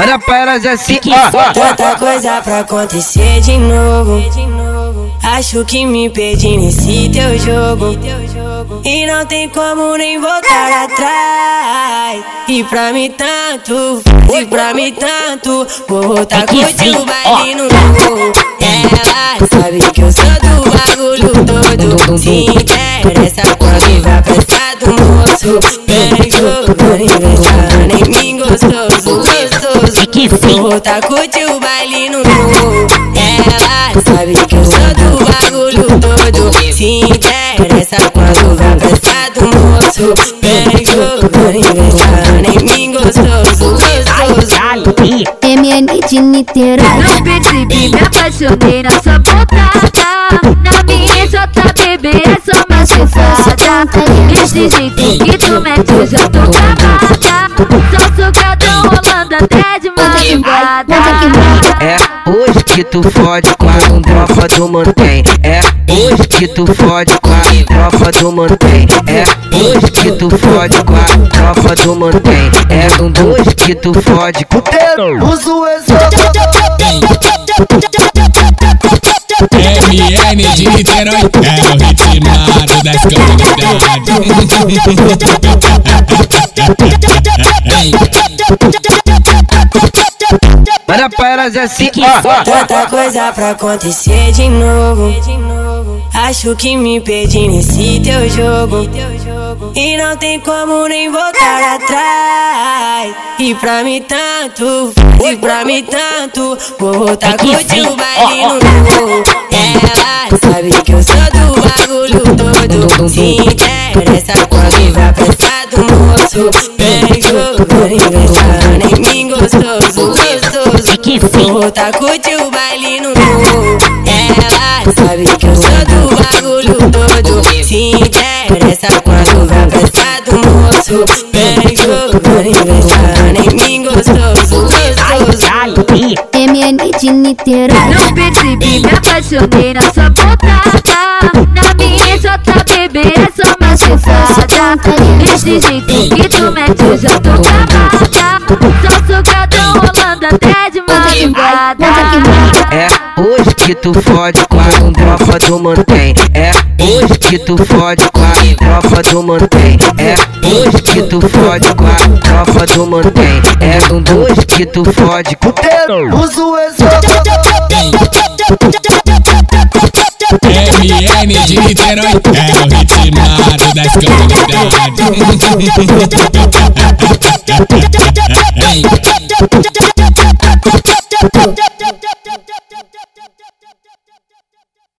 Olha pra elas assim, Tanta coisa pra acontecer de novo. Acho que me perdi nesse teu jogo. E não tem como nem voltar atrás. E pra mim tanto, e pra mim tanto. Vou voltar com o baile no novo. Ela sabe que eu sou do bagulho todo. Se interessa quando vai pensar do moço. Vem jogando, inventando em mim gostoso, gostoso. Vou voltar com o baile no novo. Ela sabe que eu sou do bagulho todo. Se interessa quando vai pensar do moço. Vem jogando, inventando em mim gostoso, gostoso. MN de Niterói. Não percebi, me apaixonei na sua pontada Na minha jota, bebê, é só uma chifrada Desse jeito que tu mete, eu já tô travada É hoje que tu fode com a tropa do mantém. É hoje que tu fode com a tropa do mantém. É hoje que tu fode com a tropa do mantém. É hoje que tu fode com o Uso MN de Niterói é o ritmado das comunidades. Olha pra elas assim, Tanta coisa pra acontecer de novo. Acho que me perdi nesse teu jogo. E não tem como nem voltar atrás. E pra mim tanto, e pra mim tanto. Vou voltar com o baile no novo. Ela sabe que eu sou do bagulho todo. Se interessa quando vai pensar do moço. Vem jogando, gostoso. Vou voltar com o baile no novo. Ela sabe que eu sou do bagulho todo. Se interessa quando vai pensar do moço. Vem jogando, inventando em mim gostoso, gostoso. MN de Niterói. Não percebi, me apaixonei na sua pontada Na minha jota, bebê, é só uma chifrada Desse jeito que tu mete, eu já tô travada Só rolando até de madrugada É hoje que tu fode com a tropa do mantém. É hoje que tu fode com a tropa do mantém. É hoje que tu fode com a tropa do mantém. É hoje que tu fode com o Uso MN de Niterói é o ritmado das comunidades.